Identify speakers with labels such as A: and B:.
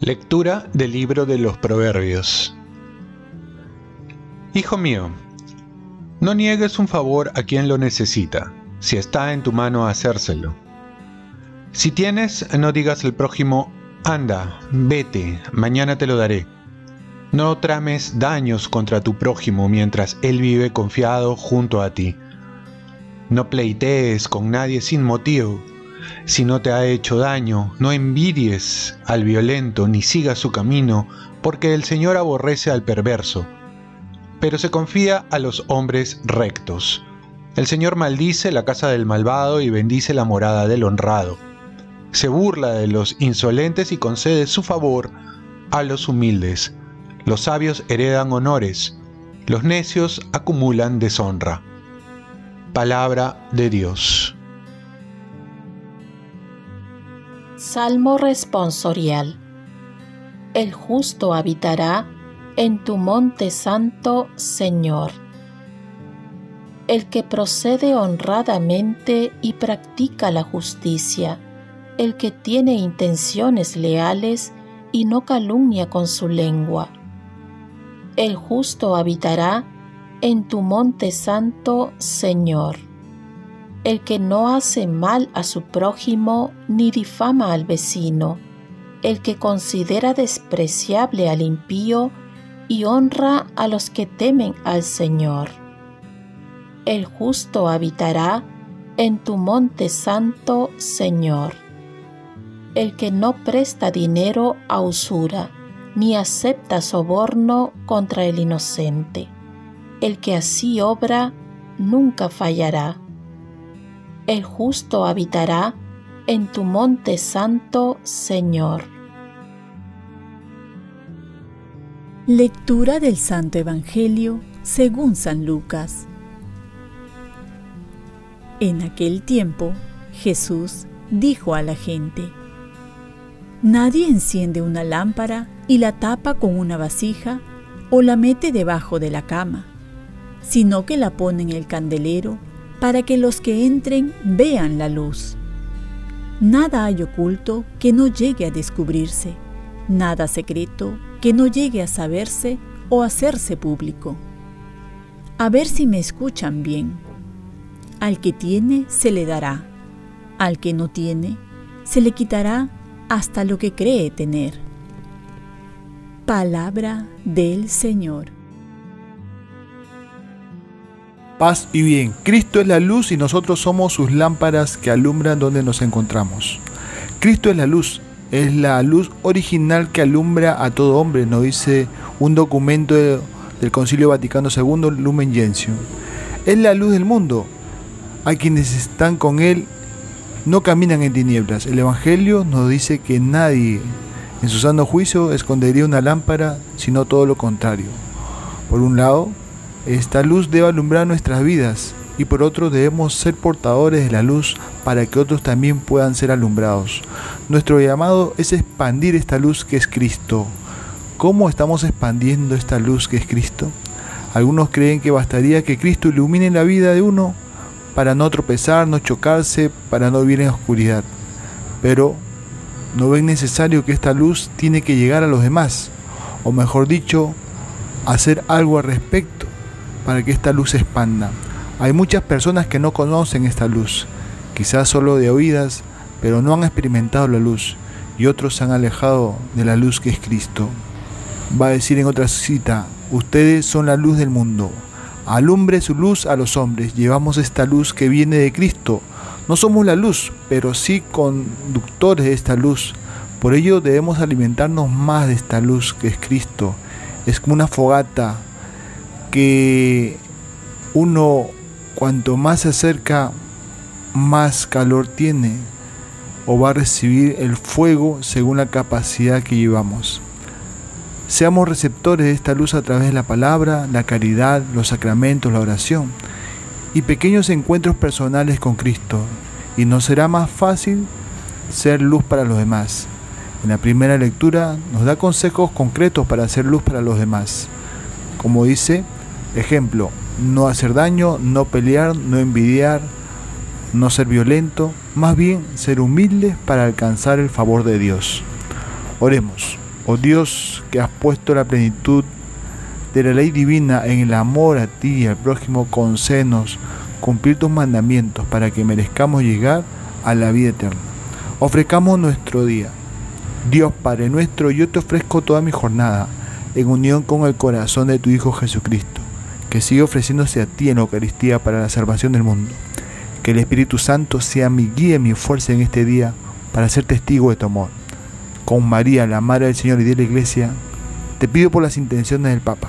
A: Lectura del libro de los Proverbios Hijo mío, no niegues un favor a quien lo necesita, si está en tu mano hacérselo. Si tienes, no digas al prójimo, anda, vete, mañana te lo daré. No trames daños contra tu prójimo mientras él vive confiado junto a ti. No pleitees con nadie sin motivo si no te ha hecho daño, no envidies al violento ni sigas su camino, porque el Señor aborrece al perverso, pero se confía a los hombres rectos. El Señor maldice la casa del malvado y bendice la morada del honrado. Se burla de los insolentes y concede su favor a los humildes. Los sabios heredan honores, los necios acumulan deshonra. Palabra de Dios.
B: Salmo responsorial. El justo habitará en tu monte santo, Señor. El que procede honradamente y practica la justicia, el que tiene intenciones leales y no calumnia con su lengua. El justo habitará en tu monte santo, Señor el que no hace mal a su prójimo ni difama al vecino, el que considera despreciable al impío y honra a los que temen al Señor. El justo habitará en tu monte santo, Señor. El que no presta dinero a usura, ni acepta soborno contra el inocente. El que así obra, nunca fallará el justo habitará en tu monte santo, Señor.
C: Lectura del Santo Evangelio según San Lucas. En aquel tiempo, Jesús dijo a la gente, Nadie enciende una lámpara y la tapa con una vasija o la mete debajo de la cama, sino que la pone en el candelero para que los que entren vean la luz. Nada hay oculto que no llegue a descubrirse, nada secreto que no llegue a saberse o hacerse público. A ver si me escuchan bien. Al que tiene se le dará, al que no tiene se le quitará hasta lo que cree tener. Palabra del Señor.
D: paz y bien. Cristo es la luz y nosotros somos sus lámparas que alumbran donde nos encontramos. Cristo es la luz, es la luz original que alumbra a todo hombre, nos dice un documento del Concilio Vaticano II, Lumen Gentium. Es la luz del mundo. Hay quienes están con Él, no caminan en tinieblas. El Evangelio nos dice que nadie en su sano juicio escondería una lámpara, sino todo lo contrario. Por un lado, esta luz debe alumbrar nuestras vidas y por otro debemos ser portadores de la luz para que otros también puedan ser alumbrados. Nuestro llamado es expandir esta luz que es Cristo. ¿Cómo estamos expandiendo esta luz que es Cristo? Algunos creen que bastaría que Cristo ilumine la vida de uno para no tropezar, no chocarse, para no vivir en oscuridad. Pero no ven necesario que esta luz tiene que llegar a los demás, o mejor dicho, hacer algo al respecto para que esta luz se expanda. Hay muchas personas que no conocen esta luz, quizás solo de oídas, pero no han experimentado la luz y otros se han alejado de la luz que es Cristo. Va a decir en otra cita, ustedes son la luz del mundo. Alumbre su luz a los hombres. Llevamos esta luz que viene de Cristo. No somos la luz, pero sí conductores de esta luz. Por ello debemos alimentarnos más de esta luz que es Cristo. Es como una fogata que uno cuanto más se acerca, más calor tiene o va a recibir el fuego según la capacidad que llevamos. Seamos receptores de esta luz a través de la palabra, la caridad, los sacramentos, la oración y pequeños encuentros personales con Cristo. Y nos será más fácil ser luz para los demás. En la primera lectura nos da consejos concretos para hacer luz para los demás. Como dice, Ejemplo, no hacer daño, no pelear, no envidiar, no ser violento, más bien ser humildes para alcanzar el favor de Dios. Oremos, oh Dios que has puesto la plenitud de la ley divina en el amor a ti y al prójimo, concédenos cumplir tus mandamientos para que merezcamos llegar a la vida eterna. Ofrezcamos nuestro día. Dios Padre nuestro, yo te ofrezco toda mi jornada en unión con el corazón de tu Hijo Jesucristo, que sigue ofreciéndose a ti en la Eucaristía para la salvación del mundo. Que el Espíritu Santo sea mi guía y mi fuerza en este día para ser testigo de tu amor. Con María, la Madre del Señor y de la Iglesia, te pido por las intenciones del Papa.